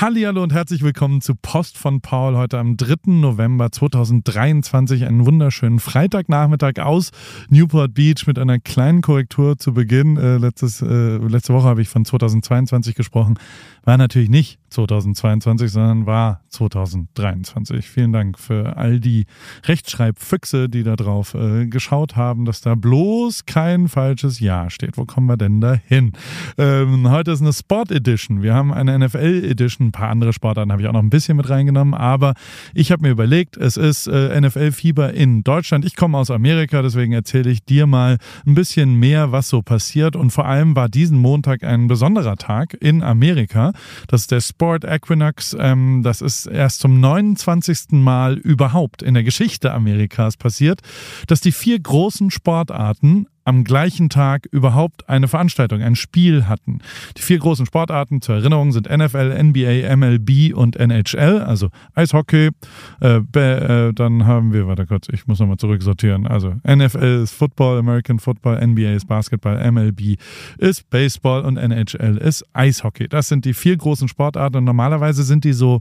Hallihallo und herzlich willkommen zu Post von Paul heute am 3. November 2023. Einen wunderschönen Freitagnachmittag aus Newport Beach mit einer kleinen Korrektur zu Beginn. Äh, letztes, äh, letzte Woche habe ich von 2022 gesprochen. War natürlich nicht 2022, sondern war 2023. Vielen Dank für all die Rechtschreibfüchse, die da drauf äh, geschaut haben, dass da bloß kein falsches Jahr steht. Wo kommen wir denn da hin? Ähm, heute ist eine Sport Edition. Wir haben eine NFL Edition ein paar andere Sportarten habe ich auch noch ein bisschen mit reingenommen, aber ich habe mir überlegt, es ist äh, NFL-Fieber in Deutschland. Ich komme aus Amerika, deswegen erzähle ich dir mal ein bisschen mehr, was so passiert. Und vor allem war diesen Montag ein besonderer Tag in Amerika. Das ist der Sport Equinox. Ähm, das ist erst zum 29. Mal überhaupt in der Geschichte Amerikas passiert, dass die vier großen Sportarten am gleichen Tag überhaupt eine Veranstaltung, ein Spiel hatten. Die vier großen Sportarten zur Erinnerung sind NFL, NBA, MLB und NHL, also Eishockey. Äh, äh, dann haben wir, warte kurz, ich muss nochmal zurücksortieren. Also NFL ist Football, American Football, NBA ist Basketball, MLB ist Baseball und NHL ist Eishockey. Das sind die vier großen Sportarten und normalerweise sind die so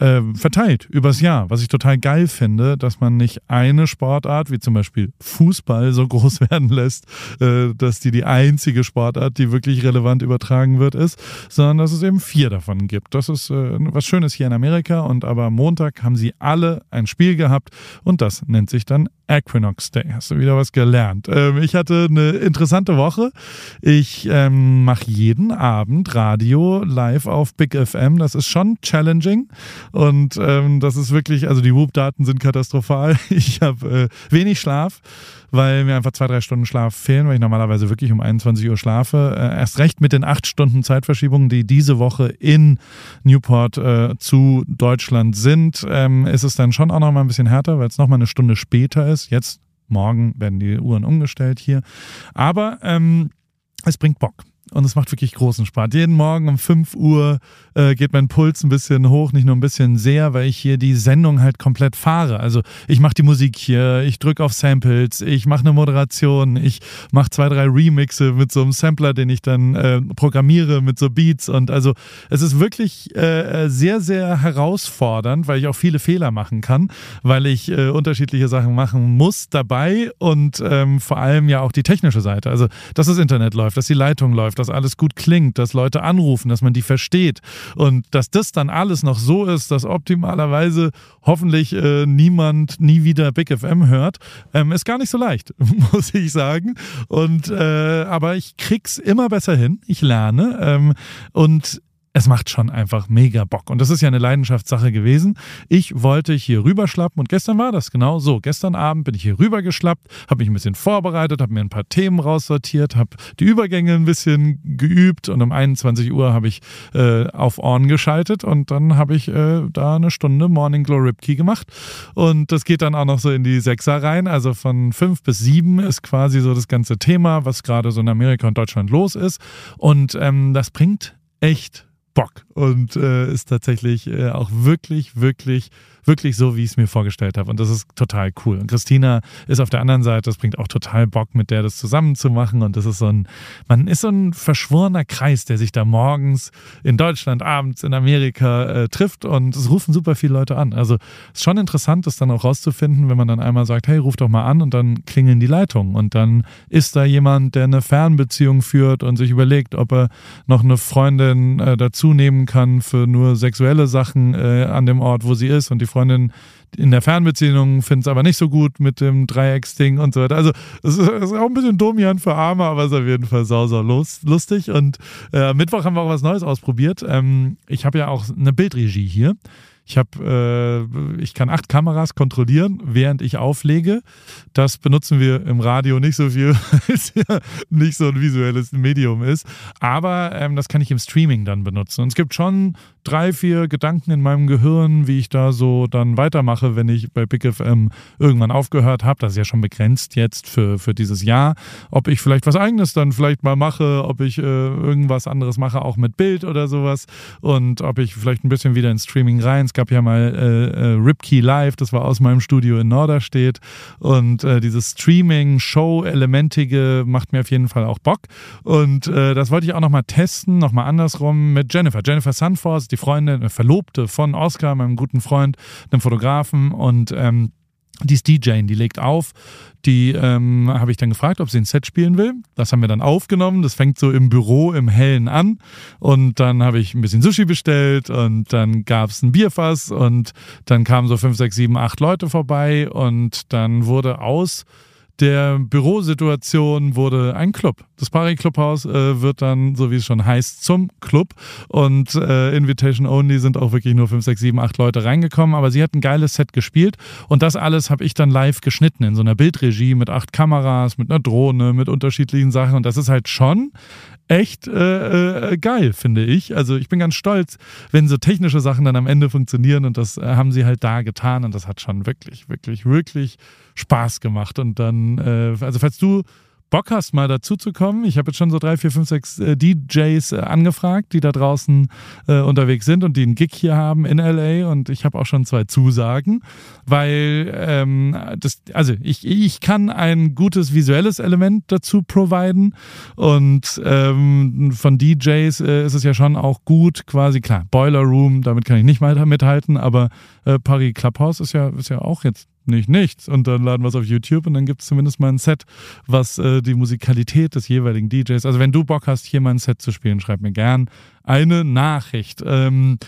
äh, verteilt übers Jahr, was ich total geil finde, dass man nicht eine Sportart, wie zum Beispiel Fußball, so groß werden lässt, äh, dass die die einzige Sportart, die wirklich relevant übertragen wird, ist, sondern dass es eben vier davon gibt. Das ist äh, was Schönes hier in Amerika und aber am Montag haben sie alle ein Spiel gehabt und das nennt sich dann Equinox Day. Hast du wieder was gelernt? Ähm, ich hatte eine interessante Woche. Ich ähm, mache jeden Abend Radio live auf Big FM. Das ist schon challenging und ähm, das ist wirklich, also die Whoop-Daten sind katastrophal. Ich habe äh, wenig Schlaf, weil mir einfach zwei, drei Stunden Schlaf fehlen, weil ich normalerweise wirklich um 21 Uhr schlafe. Äh, erst recht mit den acht Stunden Zeitverschiebungen, die diese Woche in Newport äh, zu Deutschland sind, ähm, ist es dann schon auch noch mal ein bisschen härter, weil es noch mal eine Stunde später ist. Jetzt Morgen werden die Uhren umgestellt hier. Aber ähm, es bringt Bock und es macht wirklich großen Spaß. Jeden Morgen um 5 Uhr äh, geht mein Puls ein bisschen hoch, nicht nur ein bisschen sehr, weil ich hier die Sendung halt komplett fahre. Also ich mache die Musik hier, ich drücke auf Samples, ich mache eine Moderation, ich mache zwei, drei Remixe mit so einem Sampler, den ich dann äh, programmiere mit so Beats und also es ist wirklich äh, sehr, sehr herausfordernd, weil ich auch viele Fehler machen kann, weil ich äh, unterschiedliche Sachen machen muss dabei und ähm, vor allem ja auch die technische Seite. Also dass das Internet läuft, dass die Leitung läuft, dass alles gut klingt, dass Leute anrufen, dass man die versteht und dass das dann alles noch so ist, dass optimalerweise hoffentlich äh, niemand nie wieder Big FM hört, ähm, ist gar nicht so leicht, muss ich sagen. Und äh, aber ich krieg's immer besser hin. Ich lerne ähm, und es macht schon einfach mega Bock. Und das ist ja eine Leidenschaftssache gewesen. Ich wollte hier rüberschlappen und gestern war das genau so. Gestern Abend bin ich hier rübergeschlappt, habe mich ein bisschen vorbereitet, habe mir ein paar Themen raussortiert, habe die Übergänge ein bisschen geübt und um 21 Uhr habe ich äh, auf On geschaltet und dann habe ich äh, da eine Stunde Morning Glow Ripkey gemacht. Und das geht dann auch noch so in die Sechser rein. Also von fünf bis sieben ist quasi so das ganze Thema, was gerade so in Amerika und Deutschland los ist. Und ähm, das bringt echt Bock und äh, ist tatsächlich äh, auch wirklich, wirklich wirklich so, wie ich es mir vorgestellt habe. Und das ist total cool. Und Christina ist auf der anderen Seite, das bringt auch total Bock, mit der das zusammen zu machen. Und das ist so ein, man ist so ein verschworener Kreis, der sich da morgens in Deutschland, abends in Amerika äh, trifft. Und es rufen super viele Leute an. Also ist schon interessant, das dann auch rauszufinden, wenn man dann einmal sagt, hey, ruf doch mal an und dann klingeln die Leitungen. Und dann ist da jemand, der eine Fernbeziehung führt und sich überlegt, ob er noch eine Freundin äh, dazu nehmen kann für nur sexuelle Sachen äh, an dem Ort, wo sie ist. Und die Freundin in der Fernbeziehung findet es aber nicht so gut mit dem Dreiecksding und so weiter. Also es ist auch ein bisschen dominant für Arme, aber es ist auf jeden Fall sau, sau lustig. Und äh, Mittwoch haben wir auch was Neues ausprobiert. Ähm, ich habe ja auch eine Bildregie hier. Ich habe, äh, ich kann acht Kameras kontrollieren, während ich auflege. Das benutzen wir im Radio nicht so viel, weil es ja nicht so ein visuelles Medium ist. Aber ähm, das kann ich im Streaming dann benutzen. Und es gibt schon drei, vier Gedanken in meinem Gehirn, wie ich da so dann weitermache, wenn ich bei Big FM irgendwann aufgehört habe. Das ist ja schon begrenzt jetzt für, für dieses Jahr. Ob ich vielleicht was eigenes dann vielleicht mal mache, ob ich äh, irgendwas anderes mache, auch mit Bild oder sowas. Und ob ich vielleicht ein bisschen wieder ins Streaming rein gab ja mal äh, äh, Ripkey Live, das war aus meinem Studio in Norderstedt. Und äh, dieses Streaming-Show-Elementige macht mir auf jeden Fall auch Bock. Und äh, das wollte ich auch nochmal testen, nochmal andersrum mit Jennifer. Jennifer Sunforce, die Freundin, Verlobte von Oscar, meinem guten Freund, einem Fotografen. Und ähm, die ist DJ, die legt auf. Die ähm, habe ich dann gefragt, ob sie ein Set spielen will. Das haben wir dann aufgenommen. Das fängt so im Büro im Hellen an. Und dann habe ich ein bisschen Sushi bestellt und dann gab es ein Bierfass und dann kamen so fünf, sechs, sieben, acht Leute vorbei und dann wurde aus der Bürosituation wurde ein Club. Das Pari Clubhaus äh, wird dann, so wie es schon heißt, zum Club. Und äh, Invitation Only sind auch wirklich nur 5, 6, 7, 8 Leute reingekommen. Aber sie hat ein geiles Set gespielt. Und das alles habe ich dann live geschnitten in so einer Bildregie mit acht Kameras, mit einer Drohne, mit unterschiedlichen Sachen. Und das ist halt schon echt äh, äh, geil, finde ich. Also ich bin ganz stolz, wenn so technische Sachen dann am Ende funktionieren und das äh, haben sie halt da getan und das hat schon wirklich, wirklich, wirklich Spaß gemacht. Und dann, äh, also falls du Bock hast, mal dazu zu kommen. Ich habe jetzt schon so drei, vier, fünf, sechs äh, DJs äh, angefragt, die da draußen äh, unterwegs sind und die einen Gig hier haben in LA und ich habe auch schon zwei Zusagen, weil ähm, das, also ich, ich kann ein gutes visuelles Element dazu providen und ähm, von DJs äh, ist es ja schon auch gut, quasi klar, Boiler Room, damit kann ich nicht mal mithalten, aber äh, Paris Clubhouse ist ja, ist ja auch jetzt nicht nichts. Und dann laden wir es auf YouTube und dann gibt es zumindest mal ein Set, was äh, die Musikalität des jeweiligen DJs. Also wenn du Bock hast, hier mal ein Set zu spielen, schreib mir gern eine Nachricht. Ähm,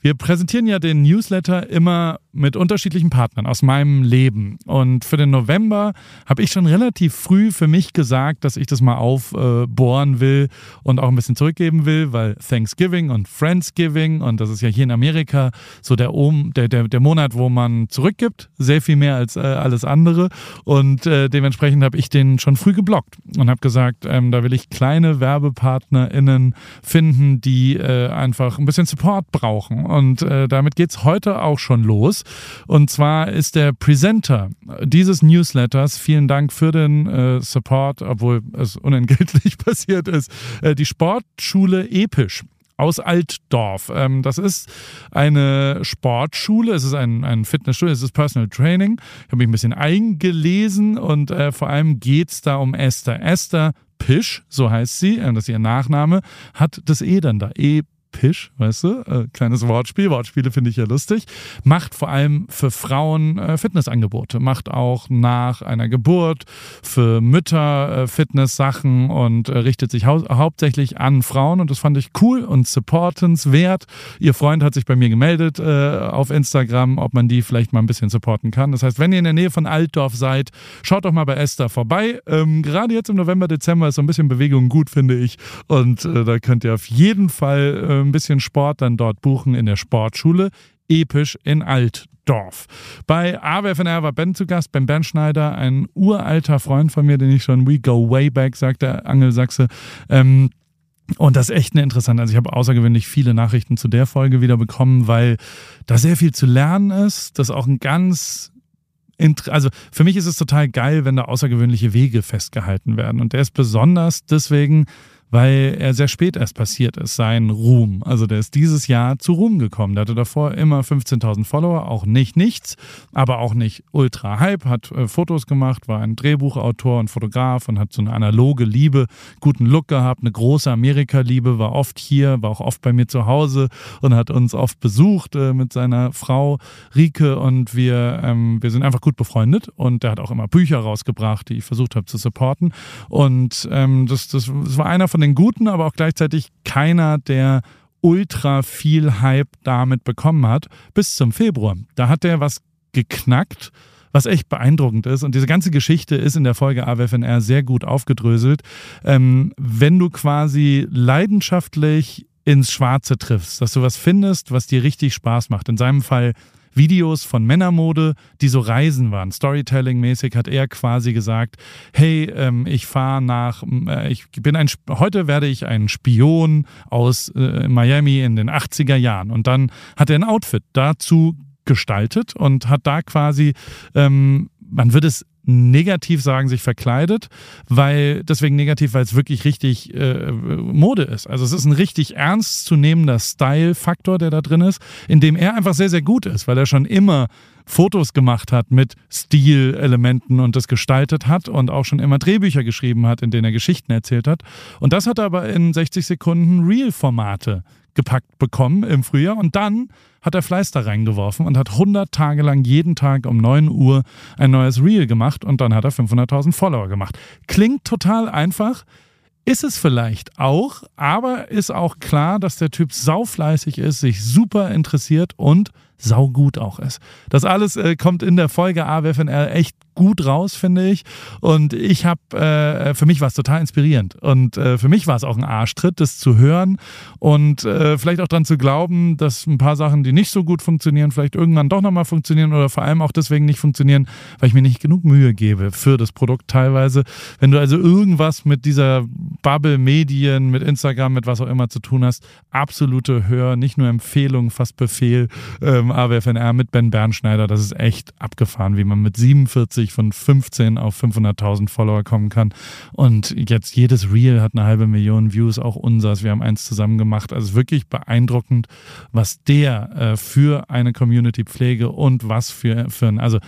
wir präsentieren ja den Newsletter immer mit unterschiedlichen Partnern aus meinem Leben. Und für den November habe ich schon relativ früh für mich gesagt, dass ich das mal aufbohren will und auch ein bisschen zurückgeben will, weil Thanksgiving und Friendsgiving und das ist ja hier in Amerika so der, der, der, der Monat, wo man zurückgibt, sehr viel mehr als äh, alles andere. Und äh, dementsprechend habe ich den schon früh geblockt und habe gesagt, ähm, da will ich kleine WerbepartnerInnen finden, die äh, einfach ein bisschen Support brauchen. Und äh, damit geht es heute auch schon los. Und zwar ist der Presenter dieses Newsletters, vielen Dank für den äh, Support, obwohl es unentgeltlich passiert ist, äh, die Sportschule Episch aus Altdorf. Ähm, das ist eine Sportschule, es ist ein, ein Fitnessstudio, es ist Personal Training. Ich habe mich ein bisschen eingelesen und äh, vor allem geht es da um Esther. Esther Pisch, so heißt sie, äh, das ist ihr Nachname, hat das E dann da. E Pisch, weißt du? Äh, kleines Wortspiel. Wortspiele finde ich ja lustig. Macht vor allem für Frauen äh, Fitnessangebote. Macht auch nach einer Geburt für Mütter äh, Fitnesssachen und äh, richtet sich hau hauptsächlich an Frauen. Und das fand ich cool und supportenswert. Ihr Freund hat sich bei mir gemeldet äh, auf Instagram, ob man die vielleicht mal ein bisschen supporten kann. Das heißt, wenn ihr in der Nähe von Altdorf seid, schaut doch mal bei Esther vorbei. Ähm, gerade jetzt im November, Dezember ist so ein bisschen Bewegung gut, finde ich. Und äh, da könnt ihr auf jeden Fall ein bisschen Sport dann dort buchen in der Sportschule. Episch in Altdorf. Bei AWFNR war Ben zu Gast, Ben Bernschneider, ein uralter Freund von mir, den ich schon We Go Way Back, sagt der Angelsachse. Ähm, und das ist echt eine interessante. Also ich habe außergewöhnlich viele Nachrichten zu der Folge wieder bekommen, weil da sehr viel zu lernen ist. Das auch ein ganz also für mich ist es total geil, wenn da außergewöhnliche Wege festgehalten werden. Und der ist besonders deswegen, weil er sehr spät erst passiert ist, sein Ruhm. Also der ist dieses Jahr zu Ruhm gekommen. Der hatte davor immer 15.000 Follower, auch nicht nichts, aber auch nicht ultra Hype, hat äh, Fotos gemacht, war ein Drehbuchautor und Fotograf und hat so eine analoge Liebe, guten Look gehabt, eine große Amerika-Liebe, war oft hier, war auch oft bei mir zu Hause und hat uns oft besucht äh, mit seiner Frau Rike und wir, ähm, wir sind einfach gut befreundet und der hat auch immer Bücher rausgebracht, die ich versucht habe zu supporten und ähm, das, das, das war einer von von den Guten, aber auch gleichzeitig keiner, der ultra viel Hype damit bekommen hat, bis zum Februar. Da hat er was geknackt, was echt beeindruckend ist. Und diese ganze Geschichte ist in der Folge AWFNR sehr gut aufgedröselt. Ähm, wenn du quasi leidenschaftlich ins Schwarze triffst, dass du was findest, was dir richtig Spaß macht. In seinem Fall Videos von Männermode, die so Reisen waren. Storytelling-mäßig hat er quasi gesagt, hey, ähm, ich fahre nach, äh, ich bin ein, heute werde ich ein Spion aus äh, Miami in den 80er Jahren. Und dann hat er ein Outfit dazu gestaltet und hat da quasi, ähm, man würde es negativ sagen, sich verkleidet, weil deswegen negativ, weil es wirklich richtig äh, Mode ist. Also es ist ein richtig ernstzunehmender Style-Faktor, der da drin ist, in dem er einfach sehr, sehr gut ist, weil er schon immer Fotos gemacht hat mit Stilelementen und das gestaltet hat und auch schon immer Drehbücher geschrieben hat, in denen er Geschichten erzählt hat. Und das hat er aber in 60 Sekunden Real-Formate gepackt bekommen im Frühjahr und dann hat er Fleiß da reingeworfen und hat 100 Tage lang jeden Tag um 9 Uhr ein neues Reel gemacht und dann hat er 500.000 Follower gemacht. Klingt total einfach, ist es vielleicht auch, aber ist auch klar, dass der Typ saufleißig ist, sich super interessiert und saugut auch ist. Das alles äh, kommt in der Folge AWFNR echt gut raus, finde ich. Und ich habe, äh, für mich war es total inspirierend. Und äh, für mich war es auch ein Arschtritt, das zu hören und äh, vielleicht auch daran zu glauben, dass ein paar Sachen, die nicht so gut funktionieren, vielleicht irgendwann doch nochmal funktionieren oder vor allem auch deswegen nicht funktionieren, weil ich mir nicht genug Mühe gebe für das Produkt teilweise. Wenn du also irgendwas mit dieser Bubble Medien, mit Instagram, mit was auch immer zu tun hast, absolute Hör, nicht nur Empfehlung, fast Befehl, ähm, AWFNR mit Ben Bernschneider, das ist echt abgefahren, wie man mit 47 plötzlich von 15 auf 500.000 Follower kommen kann. Und jetzt jedes Reel hat eine halbe Million Views, auch unseres. Wir haben eins zusammen gemacht. Also wirklich beeindruckend, was der äh, für eine Community-Pflege und was für, für ein, also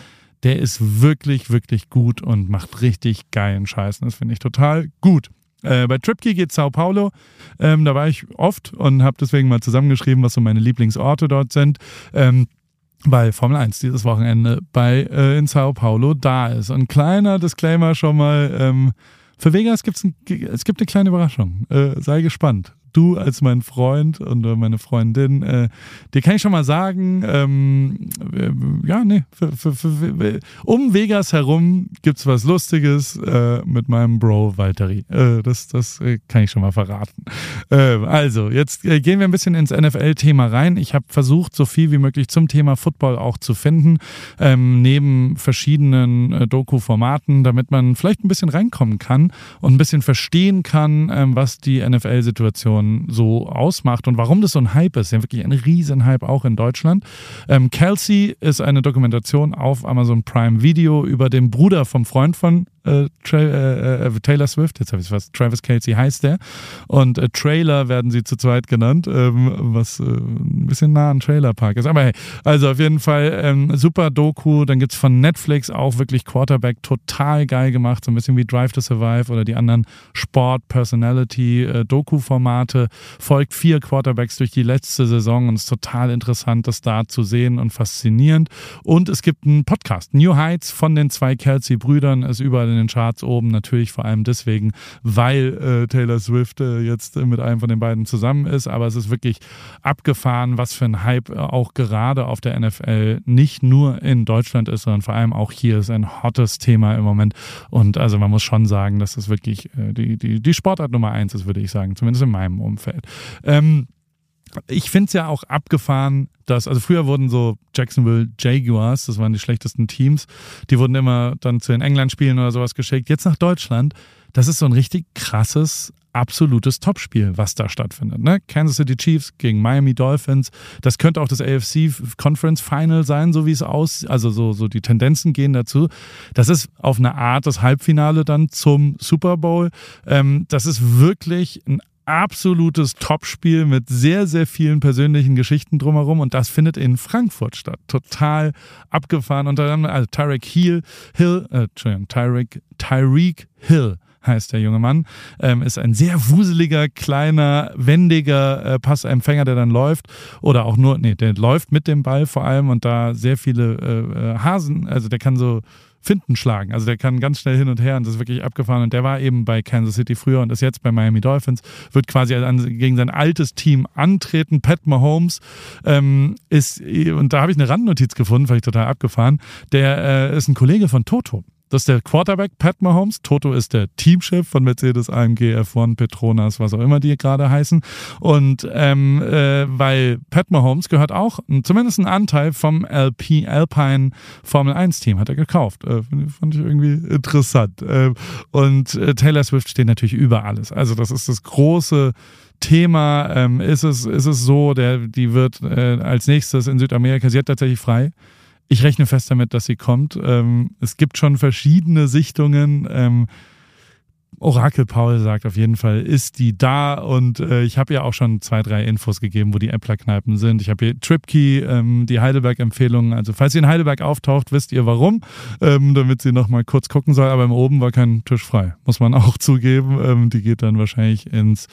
der ist wirklich, wirklich gut und macht richtig geilen Scheiß. Das finde ich total gut. Äh, bei Tripkey geht Sao Paulo. Ähm, da war ich oft und habe deswegen mal zusammengeschrieben, was so meine Lieblingsorte dort sind. Ähm, weil Formel 1 dieses Wochenende bei äh, in Sao Paulo da ist. Und kleiner Disclaimer schon mal, ähm, für Vegas gibt's ein, es gibt eine kleine Überraschung. Äh, sei gespannt du als mein Freund und äh, meine Freundin, äh, dir kann ich schon mal sagen, ähm, äh, ja, nee, für, für, für, um Vegas herum gibt es was Lustiges äh, mit meinem Bro Valtteri. Äh, das das äh, kann ich schon mal verraten. also, jetzt gehen wir ein bisschen ins NFL-Thema rein. Ich habe versucht, so viel wie möglich zum Thema Football auch zu finden, ähm, neben verschiedenen Doku-Formaten, damit man vielleicht ein bisschen reinkommen kann und ein bisschen verstehen kann, ähm, was die NFL-Situation Situation so ausmacht und warum das so ein Hype ist. Ja, wirklich ein Riesenhype auch in Deutschland. Ähm, Kelsey ist eine Dokumentation auf Amazon Prime Video über den Bruder vom Freund von äh, äh, äh, Taylor Swift, jetzt habe ich was, Travis Kelsey heißt der. Und äh, Trailer werden sie zu zweit genannt, ähm, was äh, ein bisschen nah an Trailer Park ist. Aber hey, also auf jeden Fall ähm, super Doku. Dann gibt es von Netflix auch wirklich Quarterback total geil gemacht, so ein bisschen wie Drive to Survive oder die anderen Sport-Personality-Doku-Formate. Folgt vier Quarterbacks durch die letzte Saison und es ist total interessant, das da zu sehen und faszinierend. Und es gibt einen Podcast, New Heights von den zwei Kelsey-Brüdern, ist überall in den Charts oben, natürlich vor allem deswegen, weil äh, Taylor Swift äh, jetzt äh, mit einem von den beiden zusammen ist. Aber es ist wirklich abgefahren, was für ein Hype äh, auch gerade auf der NFL nicht nur in Deutschland ist, sondern vor allem auch hier ist ein hottes Thema im Moment. Und also man muss schon sagen, dass das wirklich äh, die, die, die Sportart Nummer eins ist, würde ich sagen, zumindest in meinem Umfeld. Ähm, ich finde es ja auch abgefahren, dass, also früher wurden so Jacksonville Jaguars, das waren die schlechtesten Teams, die wurden immer dann zu den England-Spielen oder sowas geschickt. Jetzt nach Deutschland, das ist so ein richtig krasses, absolutes Topspiel, was da stattfindet. Ne? Kansas City Chiefs gegen Miami Dolphins. Das könnte auch das AFC Conference Final sein, so wie es aus, also so, so die Tendenzen gehen dazu. Das ist auf eine Art das Halbfinale dann zum Super Bowl. Ähm, das ist wirklich ein absolutes Topspiel mit sehr, sehr vielen persönlichen Geschichten drumherum und das findet in Frankfurt statt. Total abgefahren. Und dann, also Tyreek Hill, Hill, äh, Entschuldigung, Tyreek, Tyreek Hill heißt der junge Mann, ähm, ist ein sehr wuseliger, kleiner, wendiger äh, Passempfänger, der dann läuft oder auch nur, nee, der läuft mit dem Ball vor allem und da sehr viele äh, äh Hasen, also der kann so Finden schlagen. Also der kann ganz schnell hin und her und das ist wirklich abgefahren. Und der war eben bei Kansas City früher und ist jetzt bei Miami Dolphins, wird quasi gegen sein altes Team antreten. Pat Mahomes ähm, ist, und da habe ich eine Randnotiz gefunden, ich total abgefahren, der äh, ist ein Kollege von Toto. Das ist der Quarterback Pat Mahomes. Toto ist der Teamchef von Mercedes, AMG, F1, Petronas, was auch immer die gerade heißen. Und ähm, äh, weil Pat Mahomes gehört auch zumindest einen Anteil vom LP, Alpine Formel 1 Team hat er gekauft. Äh, fand ich irgendwie interessant. Äh, und äh, Taylor Swift steht natürlich über alles. Also das ist das große Thema. Ähm, ist, es, ist es so, der, die wird äh, als nächstes in Südamerika, sie hat tatsächlich frei Ich rechne fest damit, dass sie kommt. Ähm, es gibt schon verschiedene Sichtungen. Ähm, Orakel Paul sagt auf jeden Fall, ist die da und äh, ich habe ja auch schon zwei, drei Infos gegeben, wo die Appler-Kneipen sind. Ich habe hier Tripkey, ähm, die Heidelberg-Empfehlungen. Also falls sie in Heidelberg auftaucht, wisst ihr warum, ähm, damit sie nochmal kurz gucken soll. Aber im Oben war kein Tisch frei, muss man auch zugeben. Ähm, die geht dann wahrscheinlich ins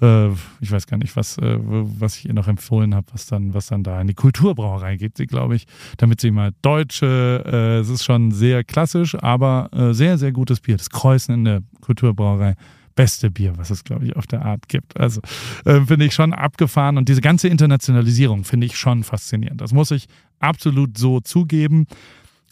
äh, ich weiß gar nicht, was, äh, was ich ihr noch empfohlen habe, was dann, was dann da in die Kulturbrauerei geht, sie, glaube ich, damit sie mal deutsche, äh, es ist schon sehr klassisch, aber äh, sehr, sehr gutes Bier. Das Kreuzen in der Kulturbrauerei beste Bier, was es, glaube ich, auf der Art gibt. Also äh, finde ich schon abgefahren und diese ganze Internationalisierung finde ich schon faszinierend. Das muss ich absolut so zugeben.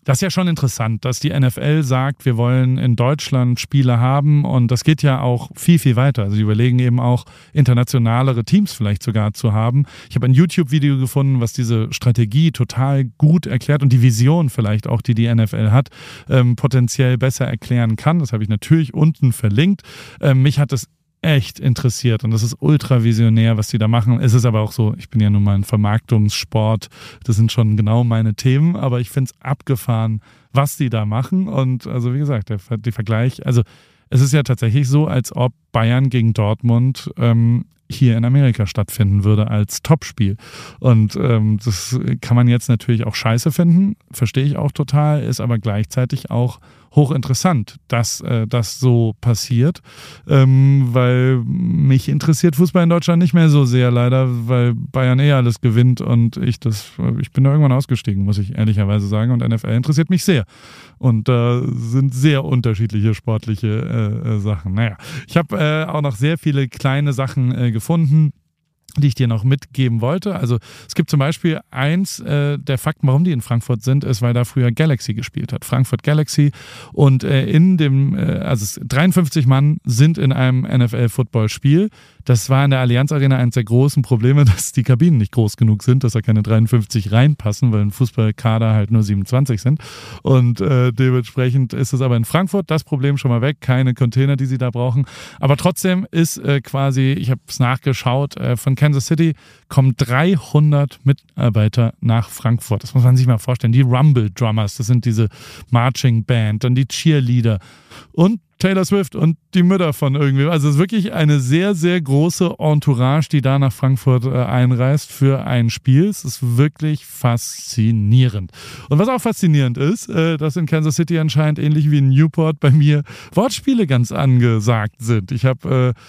Das ist ja schon interessant, dass die NFL sagt, wir wollen in Deutschland Spiele haben und das geht ja auch viel, viel weiter. Also sie überlegen eben auch internationalere Teams vielleicht sogar zu haben. Ich habe ein YouTube-Video gefunden, was diese Strategie total gut erklärt und die Vision vielleicht auch, die die NFL hat, ähm, potenziell besser erklären kann. Das habe ich natürlich unten verlinkt. Ähm, mich hat es echt interessiert und das ist ultra visionär, was die da machen. Es ist aber auch so, ich bin ja nun mal ein Vermarktungssport, das sind schon genau meine Themen, aber ich finde es abgefahren, was die da machen und also wie gesagt, der, der Vergleich, also es ist ja tatsächlich so, als ob Bayern gegen Dortmund ähm, hier in Amerika stattfinden würde als Topspiel. Und ähm, das kann man jetzt natürlich auch scheiße finden, verstehe ich auch total, ist aber gleichzeitig auch hochinteressant, dass äh, das so passiert, ähm, weil mich interessiert Fußball in Deutschland nicht mehr so sehr, leider, weil Bayern eh alles gewinnt und ich das, ich bin da irgendwann ausgestiegen, muss ich ehrlicherweise sagen. Und NFL interessiert mich sehr. Und da äh, sind sehr unterschiedliche sportliche äh, äh Sachen. Naja, ich habe äh, auch noch sehr viele kleine Sachen äh, gefunden die ich dir noch mitgeben wollte. Also es gibt zum Beispiel eins äh, der Fakten, warum die in Frankfurt sind, ist, weil da früher Galaxy gespielt hat. Frankfurt Galaxy. Und äh, in dem, äh, also 53 Mann sind in einem NFL-Football-Spiel. Das war in der Allianz Arena eines der großen Probleme, dass die Kabinen nicht groß genug sind, dass da keine 53 reinpassen, weil ein Fußballkader halt nur 27 sind. Und äh, dementsprechend ist es aber in Frankfurt das Problem schon mal weg. Keine Container, die sie da brauchen. Aber trotzdem ist äh, quasi, ich habe es nachgeschaut, äh, von Kansas City kommen 300 Mitarbeiter nach Frankfurt. Das muss man sich mal vorstellen. Die Rumble Drummers, das sind diese Marching Band, dann die Cheerleader und Taylor Swift und die Mütter von irgendwem. Also es ist wirklich eine sehr, sehr große Entourage, die da nach Frankfurt äh, einreist für ein Spiel. Es ist wirklich faszinierend. Und was auch faszinierend ist, äh, dass in Kansas City anscheinend ähnlich wie in Newport bei mir Wortspiele ganz angesagt sind. Ich habe äh,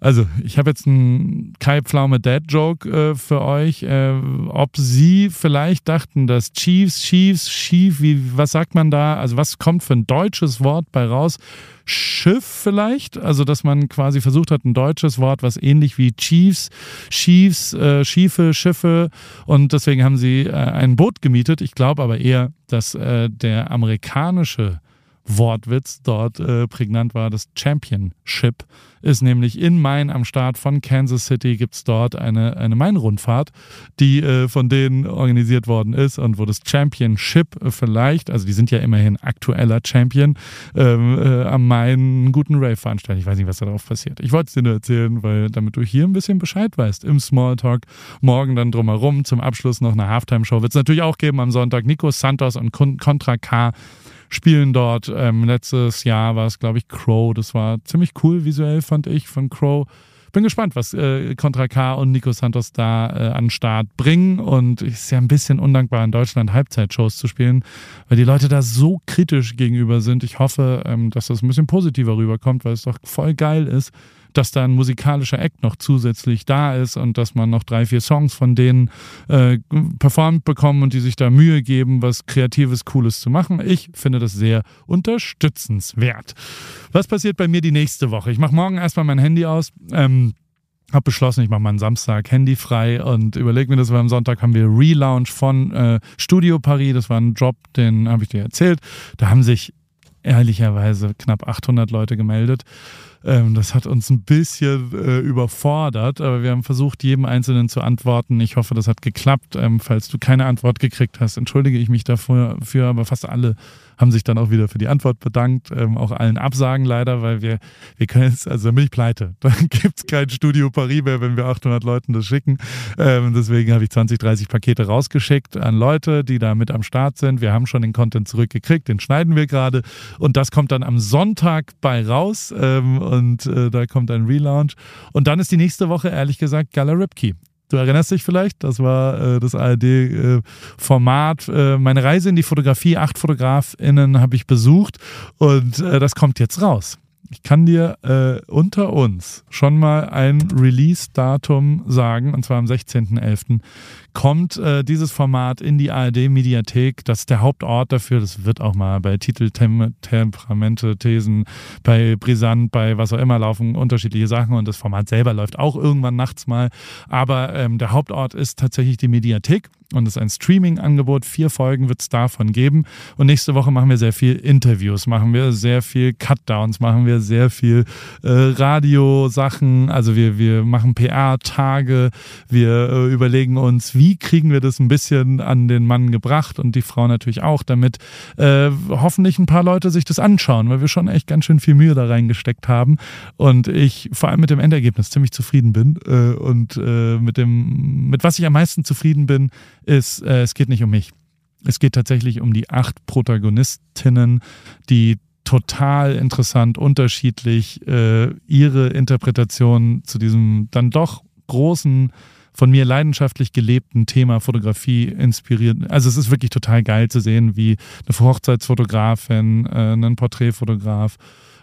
also, ich habe jetzt einen Kai Pflaume Dad Joke äh, für euch. Äh, ob Sie vielleicht dachten, dass Chiefs, Chiefs, Chief, wie, was sagt man da? Also, was kommt für ein deutsches Wort bei raus? Schiff vielleicht, also dass man quasi versucht hat, ein deutsches Wort, was ähnlich wie Chiefs, Chiefs, äh, Schiefe, Schiffe und deswegen haben sie äh, ein Boot gemietet. Ich glaube aber eher, dass äh, der amerikanische Wortwitz dort äh, prägnant war, das Championship ist nämlich in Main am Start von Kansas City gibt es dort eine, eine Main-Rundfahrt, die äh, von denen organisiert worden ist und wo das Championship vielleicht, also die sind ja immerhin aktueller Champion, ähm, äh, am Main einen guten Rave veranstalten. Ich weiß nicht, was darauf passiert. Ich wollte es dir nur erzählen, weil damit du hier ein bisschen Bescheid weißt im Smalltalk. Morgen dann drumherum. Zum Abschluss noch eine Halftime-Show wird es natürlich auch geben am Sonntag. Nico Santos und Contra K spielen dort. Ähm, letztes Jahr war es, glaube ich, Crow. Das war ziemlich cool visuell, fand ich, von Crow. Bin gespannt, was äh, Contra K und Nico Santos da äh, an den Start bringen. Und es ist ja ein bisschen undankbar, in Deutschland Halbzeitshows zu spielen, weil die Leute da so kritisch gegenüber sind. Ich hoffe, ähm, dass das ein bisschen positiver rüberkommt, weil es doch voll geil ist, dass da ein musikalischer Act noch zusätzlich da ist und dass man noch drei, vier Songs von denen äh, performt bekommt und die sich da Mühe geben, was Kreatives, Cooles zu machen. Ich finde das sehr unterstützenswert. Was passiert bei mir die nächste Woche? Ich mache morgen erstmal mein Handy aus. Ähm, habe beschlossen, ich mache mal einen Samstag Handy frei und überlege mir das, weil am Sonntag haben wir Relaunch von äh, Studio Paris. Das war ein Job, den habe ich dir erzählt. Da haben sich ehrlicherweise knapp 800 Leute gemeldet. Ähm, das hat uns ein bisschen äh, überfordert, aber wir haben versucht, jedem Einzelnen zu antworten. Ich hoffe, das hat geklappt. Ähm, falls du keine Antwort gekriegt hast, entschuldige ich mich dafür, für, aber fast alle haben sich dann auch wieder für die Antwort bedankt. Ähm, auch allen Absagen leider, weil wir, wir können jetzt, also bin ich pleite. Dann gibt es kein Studio Paris mehr, wenn wir 800 Leuten das schicken. Ähm, deswegen habe ich 20, 30 Pakete rausgeschickt an Leute, die da mit am Start sind. Wir haben schon den Content zurückgekriegt, den schneiden wir gerade. Und das kommt dann am Sonntag bei raus. Ähm, und äh, da kommt ein Relaunch. Und dann ist die nächste Woche, ehrlich gesagt, Gala Ripkey. Du erinnerst dich vielleicht, das war äh, das ARD-Format. Äh, äh, meine Reise in die Fotografie, acht FotografInnen habe ich besucht und äh, das kommt jetzt raus. Ich kann dir äh, unter uns schon mal ein Release-Datum sagen, und zwar am 16.11 kommt äh, dieses Format in die ARD-Mediathek. Das ist der Hauptort dafür. Das wird auch mal bei Titel, Tem Temperamente, Thesen, bei Brisant, bei was auch immer laufen unterschiedliche Sachen und das Format selber läuft auch irgendwann nachts mal. Aber ähm, der Hauptort ist tatsächlich die Mediathek und es ist ein Streaming-Angebot. Vier Folgen wird es davon geben. Und nächste Woche machen wir sehr viel Interviews, machen wir sehr viel Cutdowns, machen wir sehr viel äh, Radiosachen. Also wir, wir machen PR-Tage, wir äh, überlegen uns, wie wie kriegen wir das ein bisschen an den Mann gebracht und die Frau natürlich auch, damit äh, hoffentlich ein paar Leute sich das anschauen, weil wir schon echt ganz schön viel Mühe da reingesteckt haben und ich vor allem mit dem Endergebnis ziemlich zufrieden bin äh, und äh, mit dem, mit was ich am meisten zufrieden bin, ist, äh, es geht nicht um mich. Es geht tatsächlich um die acht Protagonistinnen, die total interessant, unterschiedlich äh, ihre Interpretation zu diesem dann doch großen von mir leidenschaftlich gelebten Thema Fotografie inspiriert. Also es ist wirklich total geil zu sehen, wie eine Hochzeitsfotografin, äh, ein Porträtfotograf,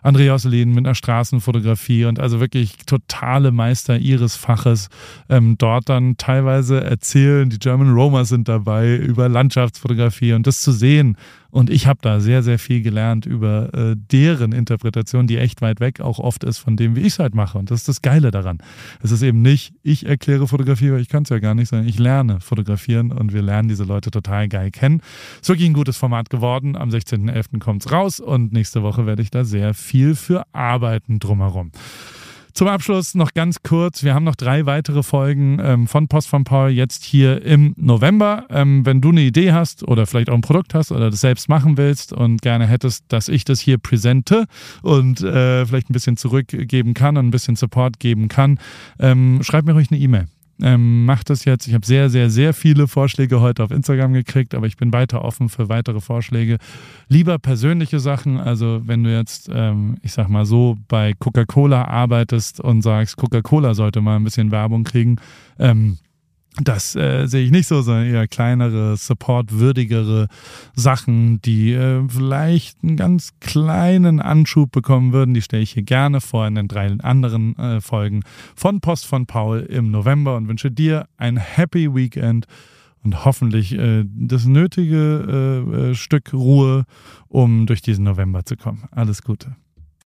André Josselin mit einer Straßenfotografie und also wirklich totale Meister ihres Faches ähm, dort dann teilweise erzählen. Die German Roma sind dabei über Landschaftsfotografie und das zu sehen, und ich habe da sehr, sehr viel gelernt über äh, deren Interpretation, die echt weit weg auch oft ist von dem, wie ich es halt mache. Und das ist das Geile daran. Es ist eben nicht, ich erkläre Fotografie, weil ich kann es ja gar nicht, sondern ich lerne fotografieren und wir lernen diese Leute total geil kennen. Ist wirklich ein gutes Format geworden. Am 16.11. kommt es raus und nächste Woche werde ich da sehr viel für arbeiten drumherum. Zum Abschluss noch ganz kurz, wir haben noch drei weitere Folgen ähm, von Post von Paul jetzt hier im November. Ähm, wenn du eine Idee hast oder vielleicht auch ein Produkt hast oder das selbst machen willst und gerne hättest, dass ich das hier präsente und äh, vielleicht ein bisschen zurückgeben kann und ein bisschen Support geben kann, ähm, schreib mir ruhig eine E-Mail ähm, macht das jetzt. Ich habe sehr, sehr, sehr viele Vorschläge heute auf Instagram gekriegt, aber ich bin weiter offen für weitere Vorschläge. Lieber persönliche Sachen, also wenn du jetzt, ähm, ich sag mal so, bei Coca-Cola arbeitest und sagst, Coca-Cola sollte mal ein bisschen Werbung kriegen, ähm, das äh, sehe ich nicht so, sondern eher kleinere, supportwürdigere Sachen, die äh, vielleicht einen ganz kleinen Anschub bekommen würden. Die stelle ich hier gerne vor in den drei anderen äh, Folgen von Post von Paul im November und wünsche dir ein Happy Weekend und hoffentlich äh, das nötige äh, äh, Stück Ruhe, um durch diesen November zu kommen. Alles Gute.